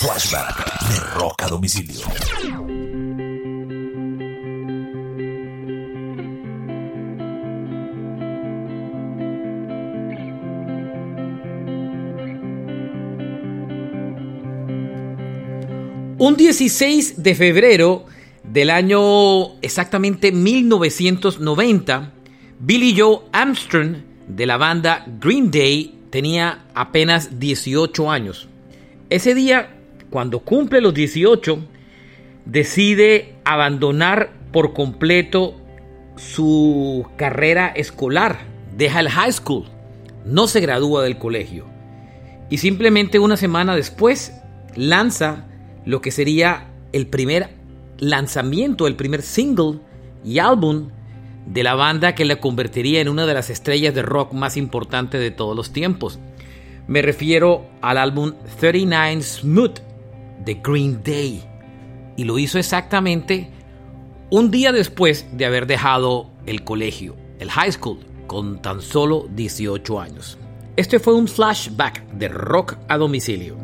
Flashback de Rock a Domicilio. Un 16 de febrero del año exactamente 1990, Billy Joe Armstrong de la banda Green Day tenía apenas 18 años. Ese día, cuando cumple los 18, decide abandonar por completo su carrera escolar, deja el high school, no se gradúa del colegio. Y simplemente una semana después lanza lo que sería el primer lanzamiento, el primer single y álbum de la banda que la convertiría en una de las estrellas de rock más importantes de todos los tiempos. Me refiero al álbum 39 Smooth de Green Day. Y lo hizo exactamente un día después de haber dejado el colegio, el high school, con tan solo 18 años. Este fue un flashback de rock a domicilio.